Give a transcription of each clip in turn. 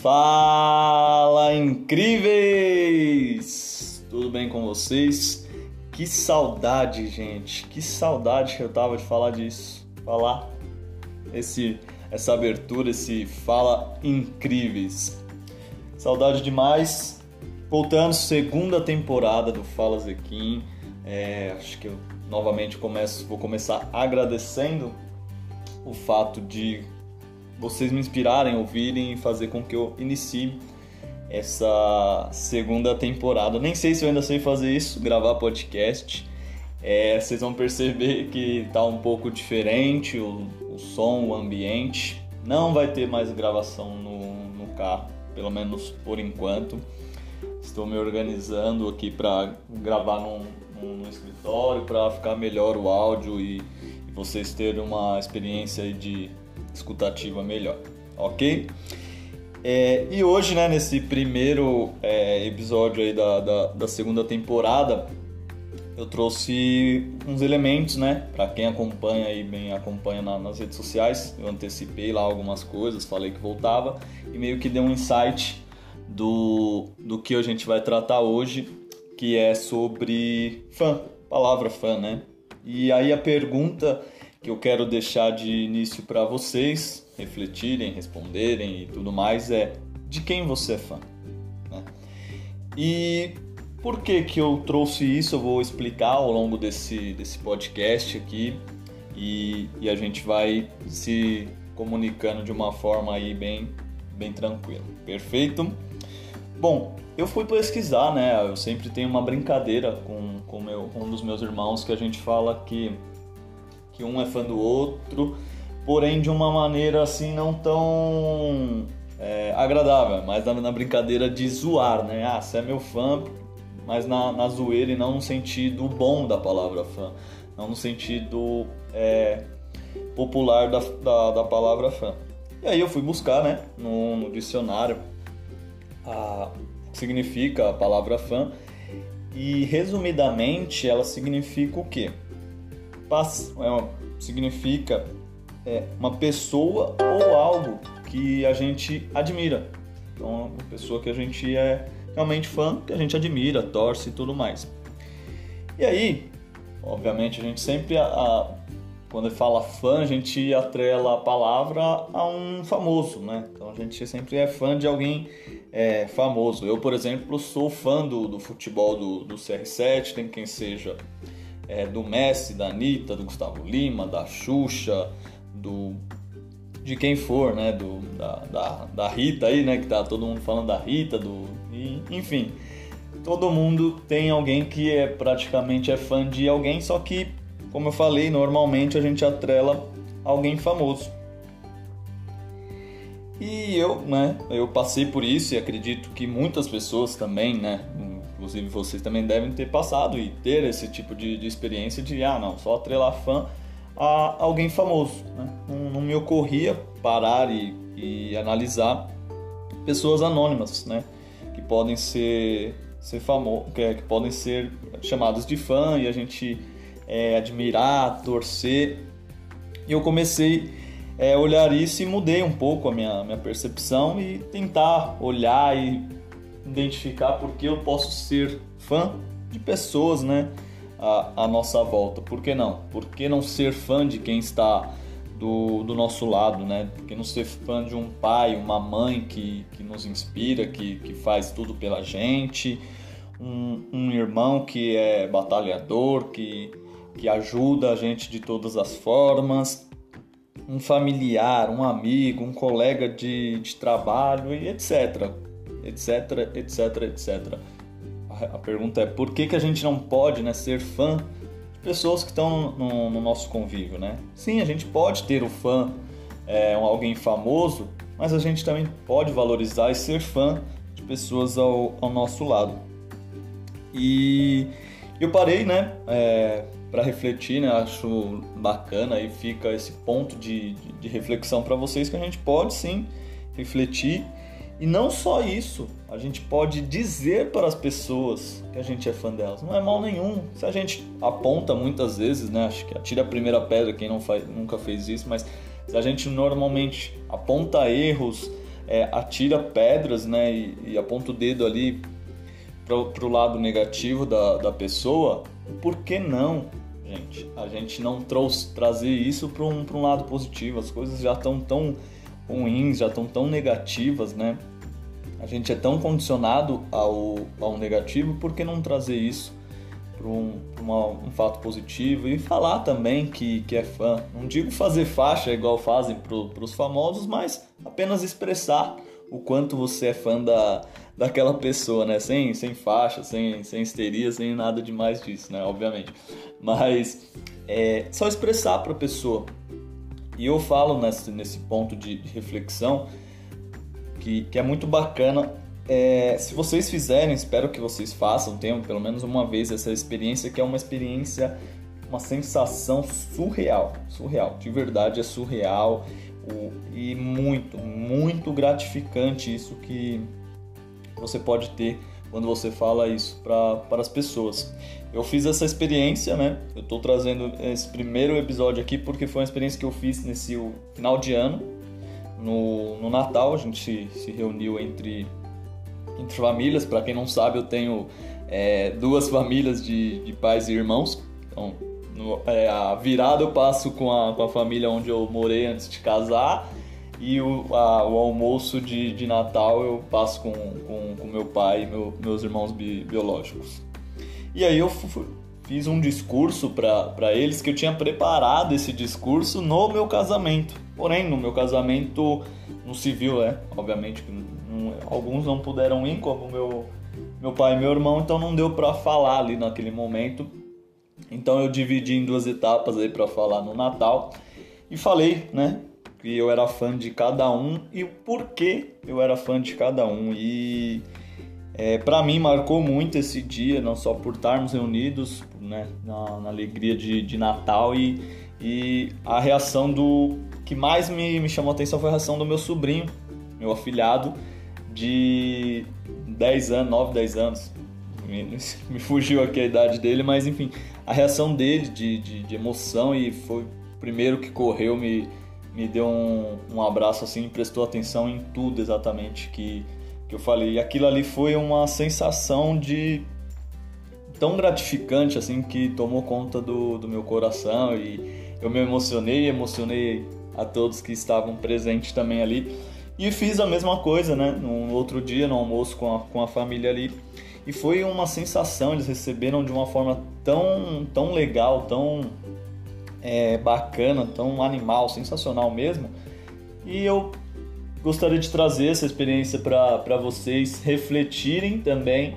Fala incríveis! Tudo bem com vocês? Que saudade, gente! Que saudade que eu tava de falar disso. Falar esse essa abertura, esse fala incríveis. Saudade demais. Voltando, segunda temporada do Fala Zequim. É, acho que eu novamente começo, vou começar agradecendo o fato de vocês me inspirarem, ouvirem e fazer com que eu inicie essa segunda temporada. Nem sei se eu ainda sei fazer isso, gravar podcast. É, vocês vão perceber que tá um pouco diferente o, o som, o ambiente. Não vai ter mais gravação no, no carro, pelo menos por enquanto. Estou me organizando aqui para gravar num, num, escritório para ficar melhor o áudio e, e vocês terem uma experiência de escutativa melhor, ok? É, e hoje, né, nesse primeiro é, episódio aí da, da, da, segunda temporada, eu trouxe uns elementos, né, para quem acompanha aí bem acompanha na, nas redes sociais. Eu antecipei lá algumas coisas, falei que voltava e meio que dei um insight do, do que a gente vai tratar hoje, que é sobre fã, palavra fã, né? E aí a pergunta que eu quero deixar de início para vocês refletirem, responderem e tudo mais é de quem você é fã. Né? E por que que eu trouxe isso? Eu vou explicar ao longo desse, desse podcast aqui e, e a gente vai se comunicando de uma forma aí bem, bem tranquila. Perfeito? Bom, eu fui pesquisar, né? Eu sempre tenho uma brincadeira com, com, meu, um dos meus irmãos que a gente fala que que um é fã do outro, porém de uma maneira assim não tão é, agradável, mas na, na, brincadeira de zoar, né? Ah, você é meu fã, mas na, na zoeira e não no sentido bom da palavra fã, não no sentido é, popular da, da, da, palavra fã. E aí eu fui buscar, né, no, no dicionário, a, significa a palavra fã, e resumidamente ela significa o quê? É uma, significa é, uma pessoa ou algo que a gente admira. Então, uma pessoa que a gente é realmente fã, que a gente admira, torce e tudo mais. E aí, obviamente, a gente sempre, a, a, quando fala fã, a gente atrela a palavra a um famoso, né? Então a gente sempre é fã de alguém é, famoso. Eu, por exemplo, sou fã do, do futebol do, do CR7, tem quem seja é, do Messi, da Anitta, do Gustavo Lima, da Xuxa, do de quem for, né, do, da, da, da Rita aí, né, que tá todo mundo falando da Rita, do, enfim, todo mundo tem alguém que é praticamente é fã de alguém, só que, como eu falei, normalmente a gente atrela alguém famoso. E eu, né, eu passei por isso e acredito que muitas pessoas também, né, inclusive vocês também devem ter passado e ter esse tipo de, de experiência de, ah, não, só atrelar fã a alguém famoso. Né? Não, não, me ocorria parar e, e, analisar pessoas anônimas, né? Que podem ser, ser famosos, que, que, podem ser chamadas de fã e a gente é, admirar, torcer. E eu comecei é, olhar isso e mudei um pouco a minha, minha percepção e tentar olhar e identificar porque eu posso ser fã de pessoas, né? À, nossa volta. Por que não? Por que não ser fã de quem está do, do nosso lado, né? Por que não ser fã de um pai, uma mãe que, que nos inspira, que, que faz tudo pela gente, um, um irmão que é batalhador, que, que ajuda a gente de todas as formas, um familiar, um amigo, um colega de, de trabalho e etc etc, etc, etc. A pergunta é por que, que a gente não pode né, ser fã de pessoas que estão no, no nosso convívio, né? Sim, a gente pode ter o fã, é, alguém famoso, mas a gente também pode valorizar e ser fã de pessoas ao, ao nosso lado. E eu parei, né, é, para refletir, né? Acho bacana e fica esse ponto de, de, de reflexão para vocês que a gente pode sim refletir e não só isso, a gente pode dizer para as pessoas que a gente é fã delas. Não é mal nenhum. Se a gente aponta muitas vezes, né? Acho que atira a primeira pedra quem não faz, nunca fez isso, mas se a gente normalmente aponta erros, é, atira pedras, né, e, e aponta o dedo ali para o lado negativo da, da pessoa, por que não, gente? A gente não trouxe, trazer isso para um, um lado positivo. As coisas já estão tão ruins, já estão tão negativas, né? A gente é tão condicionado ao, ao negativo, por que não trazer isso para um, um, fato positivo e falar também que, que é fã? Não digo fazer faixa igual fazem para os famosos, mas apenas expressar o quanto você é fã da, daquela pessoa, né? Sem, sem faixa, sem, sem histeria, sem nada demais disso, né? Obviamente. Mas é só expressar para a pessoa. E eu falo nesse, nesse ponto de, de reflexão que, que é muito bacana. É, se vocês fizerem, espero que vocês façam, tenham pelo menos uma vez essa experiência, que é uma experiência, uma sensação surreal. Surreal, de verdade é surreal o, e muito, muito gratificante isso que você pode ter quando você fala isso para as pessoas. Eu fiz essa experiência, né? Eu estou trazendo esse primeiro episódio aqui porque foi uma experiência que eu fiz nesse final de ano no, no Natal, a gente se, reuniu entre, entre famílias. Para quem não sabe, eu tenho é, duas famílias de, de pais e irmãos. Então, no, é, a virada eu passo com a, com a família onde eu morei antes de casar. E o, a, o almoço de, de Natal eu passo com, com, com meu pai e meu, meus irmãos bi, biológicos. E aí eu fui, fiz um discurso para eles que eu tinha preparado esse discurso no meu casamento. Porém, no meu casamento no civil, é, obviamente não, alguns não puderam ir, como meu meu pai e meu irmão, então não deu para falar ali naquele momento. Então eu dividi em duas etapas aí para falar no Natal e falei, né, que eu era fã de cada um e o porquê eu era fã de cada um e é, para mim marcou muito esse dia, não só por estarmos reunidos, né, na, na alegria de, de Natal e, e a reação do que mais me, me chamou a atenção foi a reação do meu sobrinho, meu afilhado, de 10 anos, 9, 10 anos. Me, me fugiu aqui a idade dele, mas enfim, a reação dele de, de, de emoção e foi o primeiro que correu, me, me deu um, um abraço assim, prestou atenção em tudo exatamente que, que eu falei. E aquilo ali foi uma sensação de tão gratificante assim que tomou conta do, do meu coração e eu me emocionei, emocionei a todos que estavam presentes também ali. E fiz a mesma coisa, né? No outro dia, no almoço com a, com a família ali. E foi uma sensação, eles receberam de uma forma tão, tão legal, tão é, bacana, tão animal, sensacional mesmo. E eu gostaria de trazer essa experiência para vocês refletirem também,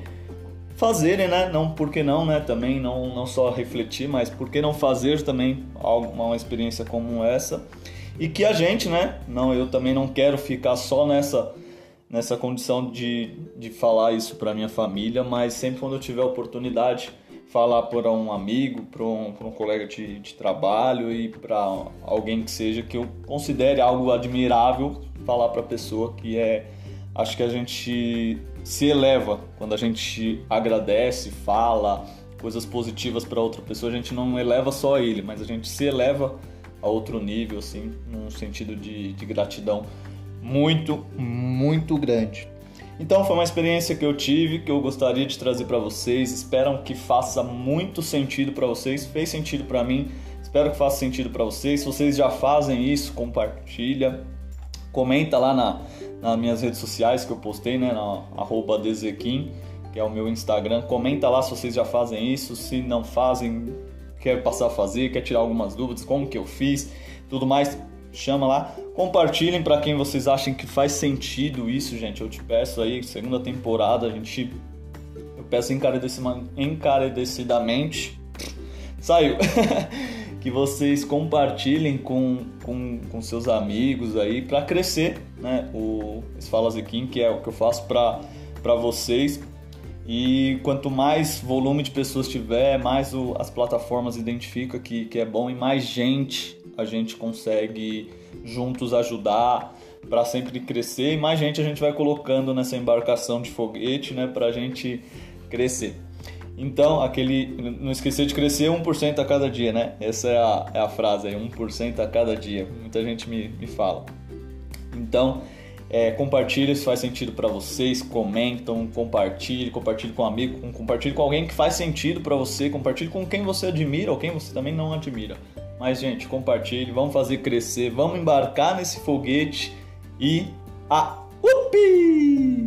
fazerem, né? Não, por que não, né? Também não, não só refletir, mas por que não fazer também uma experiência como essa e que a gente, né? Não, eu também não quero ficar só nessa nessa condição de, de falar isso para minha família, mas sempre quando eu tiver oportunidade, falar para um amigo, para um, um colega de, de trabalho e para alguém que seja que eu considere algo admirável, falar para a pessoa que é. Acho que a gente se eleva quando a gente agradece, fala coisas positivas para outra pessoa. A gente não eleva só ele, mas a gente se eleva a outro nível, assim, num sentido de, de gratidão muito, muito grande. Então foi uma experiência que eu tive, que eu gostaria de trazer para vocês. Espero que faça muito sentido para vocês. Fez sentido para mim. Espero que faça sentido para vocês. Se vocês já fazem isso, compartilha. Comenta lá na, nas minhas redes sociais que eu postei, né, na arroba Dezequim, que é o meu Instagram. Comenta lá se vocês já fazem isso, se não fazem, quer passar a fazer, quer tirar algumas dúvidas, como que eu fiz, tudo mais, chama lá. Compartilhem para quem vocês acham que faz sentido isso, gente. Eu te peço aí, segunda temporada, a gente. Eu peço encarecidamente. Saiu! que vocês compartilhem com, com, com seus amigos aí para crescer, né? O Falas Kim, que é o que eu faço para vocês, e quanto mais volume de pessoas tiver, mais o, as plataformas identificam que, que é bom e mais gente a gente consegue juntos ajudar para sempre crescer e mais gente a gente vai colocando nessa embarcação de foguete, né, para a gente crescer. Então, aquele não esquecer de crescer 1% a cada dia, né? Essa é a, é a frase aí, 1% a cada dia. Muita gente me, me fala. Então, É, compartilhe se faz sentido para vocês, comentam, compartilhe, compartilhe com um amigo, compartilhe com alguém que faz sentido para você, compartilhe com quem você admira ou quem você também não admira. Mas gente, compartilhe, vamos fazer crescer, vamos embarcar nesse foguete e a UPI!